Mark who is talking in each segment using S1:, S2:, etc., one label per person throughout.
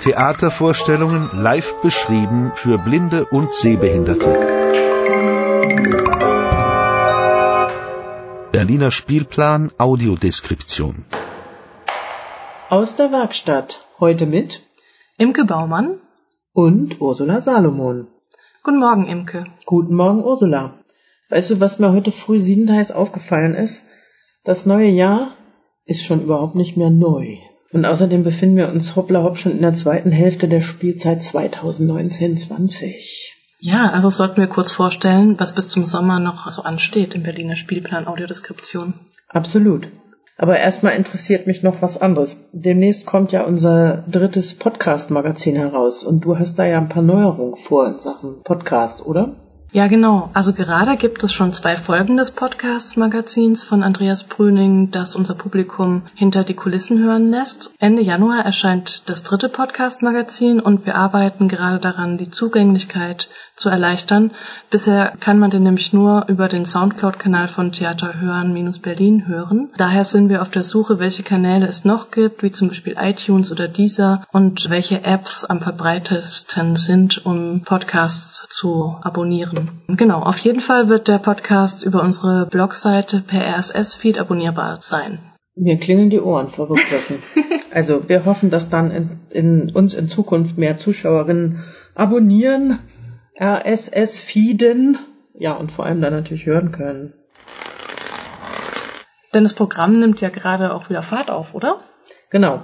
S1: Theatervorstellungen live beschrieben für Blinde und Sehbehinderte. Berliner Spielplan Audiodeskription.
S2: Aus der Werkstatt. Heute mit
S3: Imke Baumann
S2: und Ursula Salomon.
S3: Guten Morgen, Imke.
S2: Guten Morgen, Ursula. Weißt du, was mir heute früh siebenteils aufgefallen ist? Das neue Jahr ist schon überhaupt nicht mehr neu. Und außerdem befinden wir uns hoppla hopp schon in der zweiten Hälfte der Spielzeit 2019-20.
S3: Ja, also sollten wir kurz vorstellen, was bis zum Sommer noch so ansteht im Berliner Spielplan Audiodeskription.
S2: Absolut. Aber erstmal interessiert mich noch was anderes. Demnächst kommt ja unser drittes Podcast-Magazin heraus und du hast da ja ein paar Neuerungen vor in Sachen Podcast, oder?
S3: Ja, genau. Also gerade gibt es schon zwei Folgen des Podcasts-Magazins von Andreas Brüning, das unser Publikum hinter die Kulissen hören lässt. Ende Januar erscheint das dritte Podcast-Magazin und wir arbeiten gerade daran, die Zugänglichkeit zu erleichtern. Bisher kann man den nämlich nur über den Soundcloud-Kanal von Theater Hören-Berlin hören. Daher sind wir auf der Suche, welche Kanäle es noch gibt, wie zum Beispiel iTunes oder Deezer und welche Apps am verbreitetsten sind, um Podcasts zu abonnieren. Genau, auf jeden Fall wird der Podcast über unsere Blogseite per RSS-Feed abonnierbar sein.
S2: Mir klingeln die Ohren vor Begriffen. also wir hoffen, dass dann in, in uns in Zukunft mehr Zuschauerinnen abonnieren RSS-Feeden, ja, und vor allem dann natürlich hören können.
S3: Denn das Programm nimmt ja gerade auch wieder Fahrt auf, oder?
S2: Genau.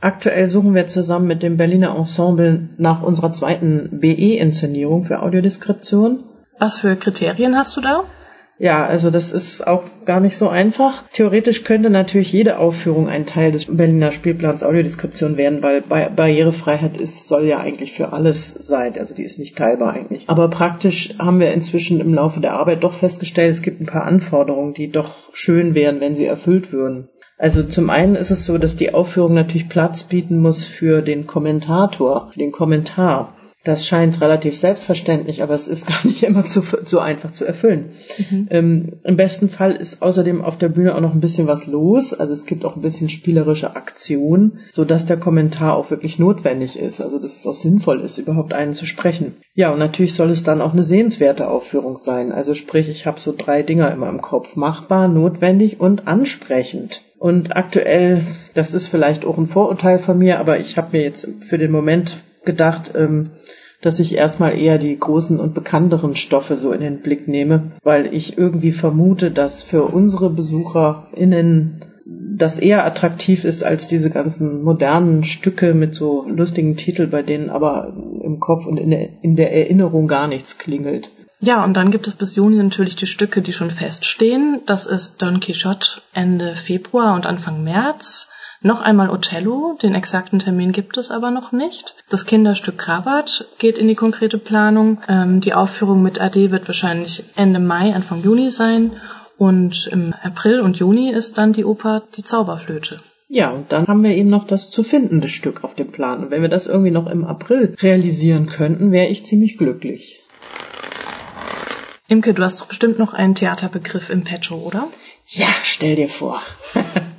S2: Aktuell suchen wir zusammen mit dem Berliner Ensemble nach unserer zweiten BE-Inszenierung für Audiodeskription.
S3: Was für Kriterien hast du da?
S2: Ja, also das ist auch gar nicht so einfach. Theoretisch könnte natürlich jede Aufführung ein Teil des Berliner Spielplans Audiodeskription werden, weil Barrierefreiheit ist, soll ja eigentlich für alles sein. Also die ist nicht teilbar eigentlich. Aber praktisch haben wir inzwischen im Laufe der Arbeit doch festgestellt, es gibt ein paar Anforderungen, die doch schön wären, wenn sie erfüllt würden. Also zum einen ist es so, dass die Aufführung natürlich Platz bieten muss für den Kommentator, für den Kommentar. Das scheint relativ selbstverständlich, aber es ist gar nicht immer zu, so einfach zu erfüllen. Mhm. Ähm, Im besten Fall ist außerdem auf der Bühne auch noch ein bisschen was los. Also es gibt auch ein bisschen spielerische Aktion, so dass der Kommentar auch wirklich notwendig ist. Also dass es auch sinnvoll ist, überhaupt einen zu sprechen. Ja, und natürlich soll es dann auch eine sehenswerte Aufführung sein. Also sprich, ich habe so drei Dinger immer im Kopf. Machbar, notwendig und ansprechend. Und aktuell, das ist vielleicht auch ein Vorurteil von mir, aber ich habe mir jetzt für den Moment gedacht, ähm, dass ich erstmal eher die großen und bekannteren Stoffe so in den Blick nehme, weil ich irgendwie vermute, dass für unsere BesucherInnen das eher attraktiv ist als diese ganzen modernen Stücke mit so lustigen Titeln, bei denen aber im Kopf und in der, in der Erinnerung gar nichts klingelt.
S3: Ja, und dann gibt es bis Juni natürlich die Stücke, die schon feststehen. Das ist Don Quixote Ende Februar und Anfang März. Noch einmal Othello, den exakten Termin gibt es aber noch nicht. Das Kinderstück Krabat geht in die konkrete Planung. Ähm, die Aufführung mit AD wird wahrscheinlich Ende Mai, Anfang Juni sein. Und im April und Juni ist dann die Oper Die Zauberflöte.
S2: Ja, und dann haben wir eben noch das zu findende Stück auf dem Plan. Und wenn wir das irgendwie noch im April realisieren könnten, wäre ich ziemlich glücklich.
S3: Imke, du hast doch bestimmt noch einen Theaterbegriff im Petto, oder?
S2: Ja, stell dir vor.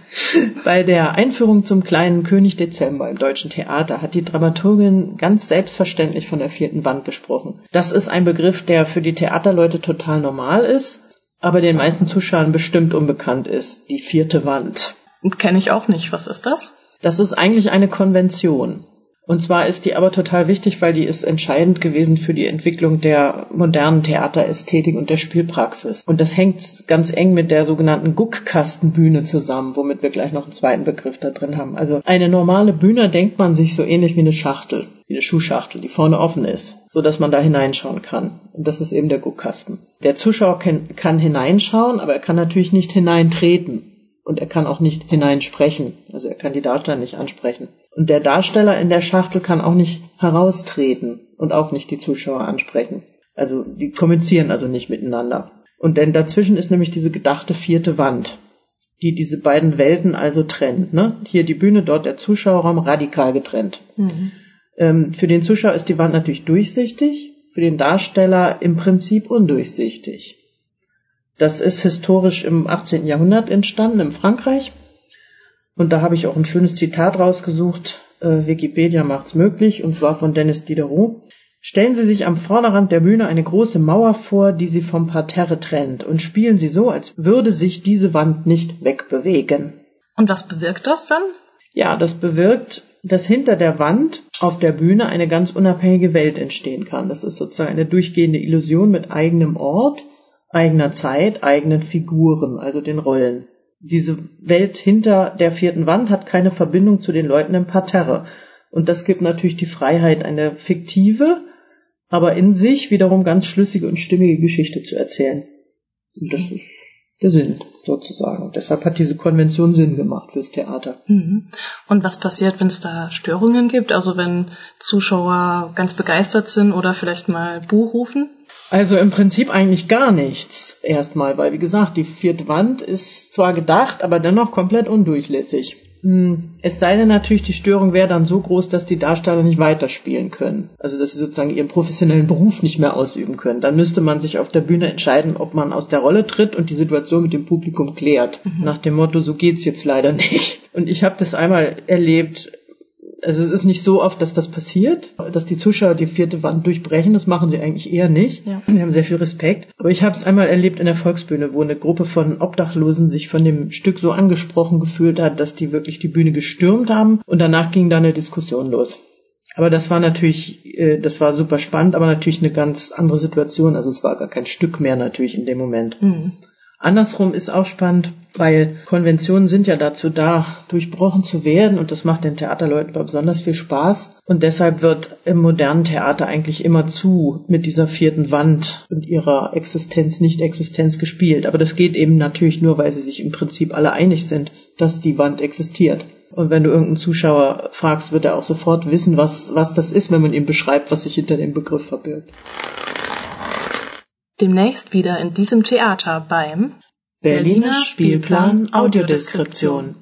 S2: Bei der Einführung zum kleinen König Dezember im deutschen Theater hat die Dramaturgin ganz selbstverständlich von der vierten Wand gesprochen. Das ist ein Begriff, der für die Theaterleute total normal ist, aber den meisten Zuschauern bestimmt unbekannt ist. Die vierte Wand.
S3: Kenne ich auch nicht. Was ist das?
S2: Das ist eigentlich eine Konvention. Und zwar ist die aber total wichtig, weil die ist entscheidend gewesen für die Entwicklung der modernen Theaterästhetik und der Spielpraxis. Und das hängt ganz eng mit der sogenannten Guckkastenbühne zusammen, womit wir gleich noch einen zweiten Begriff da drin haben. Also eine normale Bühne denkt man sich so ähnlich wie eine Schachtel, wie eine Schuhschachtel, die vorne offen ist, so dass man da hineinschauen kann. Und das ist eben der Guckkasten. Der Zuschauer kann, kann hineinschauen, aber er kann natürlich nicht hineintreten. Und er kann auch nicht hineinsprechen. Also er kann die Darsteller nicht ansprechen. Und der Darsteller in der Schachtel kann auch nicht heraustreten und auch nicht die Zuschauer ansprechen. Also die kommunizieren also nicht miteinander. Und denn dazwischen ist nämlich diese gedachte vierte Wand, die diese beiden Welten also trennt. Ne? Hier die Bühne, dort der Zuschauerraum, radikal getrennt. Mhm. Ähm, für den Zuschauer ist die Wand natürlich durchsichtig, für den Darsteller im Prinzip undurchsichtig. Das ist historisch im 18. Jahrhundert entstanden in Frankreich Und da habe ich auch ein schönes Zitat rausgesucht. Äh, Wikipedia macht's möglich, und zwar von Dennis Diderot. Stellen Sie sich am Vorderrand der Bühne eine große Mauer vor, die Sie vom Parterre trennt, und spielen Sie so, als würde sich diese Wand nicht wegbewegen.
S3: Und was bewirkt das dann?
S2: Ja, das bewirkt, dass hinter der Wand auf der Bühne eine ganz unabhängige Welt entstehen kann. Das ist sozusagen eine durchgehende Illusion mit eigenem Ort, eigener Zeit, eigenen Figuren, also den Rollen. Diese Welt hinter der vierten Wand hat keine Verbindung zu den Leuten im Parterre. Und das gibt natürlich die Freiheit, eine fiktive, aber in sich wiederum ganz schlüssige und stimmige Geschichte zu erzählen. Und das ist der Sinn sozusagen. Und deshalb hat diese Konvention Sinn gemacht fürs Theater.
S3: Mhm. Und was passiert, wenn es da Störungen gibt? Also wenn Zuschauer ganz begeistert sind oder vielleicht mal Buch rufen?
S2: Also im Prinzip eigentlich gar nichts erstmal, weil wie gesagt, die vierte Wand ist zwar gedacht, aber dennoch komplett undurchlässig. Hm, es sei denn natürlich, die Störung wäre dann so groß, dass die Darsteller nicht weiterspielen können. Also dass sie sozusagen ihren professionellen Beruf nicht mehr ausüben können. Dann müsste man sich auf der Bühne entscheiden, ob man aus der Rolle tritt und die Situation mit dem Publikum klärt. Mhm. Nach dem Motto, so geht's jetzt leider nicht. Und ich habe das einmal erlebt, also es ist nicht so oft, dass das passiert, dass die Zuschauer die vierte Wand durchbrechen. Das machen sie eigentlich eher nicht. Ja. Sie haben sehr viel Respekt. Aber ich habe es einmal erlebt in der Volksbühne, wo eine Gruppe von Obdachlosen sich von dem Stück so angesprochen gefühlt hat, dass die wirklich die Bühne gestürmt haben. Und danach ging da eine Diskussion los. Aber das war natürlich, äh, das war super spannend, aber natürlich eine ganz andere Situation. Also es war gar kein Stück mehr natürlich in dem Moment. Mhm. Andersrum ist auch spannend, weil Konventionen sind ja dazu da, durchbrochen zu werden und das macht den Theaterleuten besonders viel Spaß. Und deshalb wird im modernen Theater eigentlich immer zu mit dieser vierten Wand und ihrer Existenz, Nicht-Existenz gespielt. Aber das geht eben natürlich nur, weil sie sich im Prinzip alle einig sind, dass die Wand existiert. Und wenn du irgendeinen Zuschauer fragst, wird er auch sofort wissen, was, was das ist, wenn man ihm beschreibt, was sich hinter dem Begriff verbirgt.
S3: Demnächst wieder in diesem Theater beim
S2: Berliner Spielplan Audiodeskription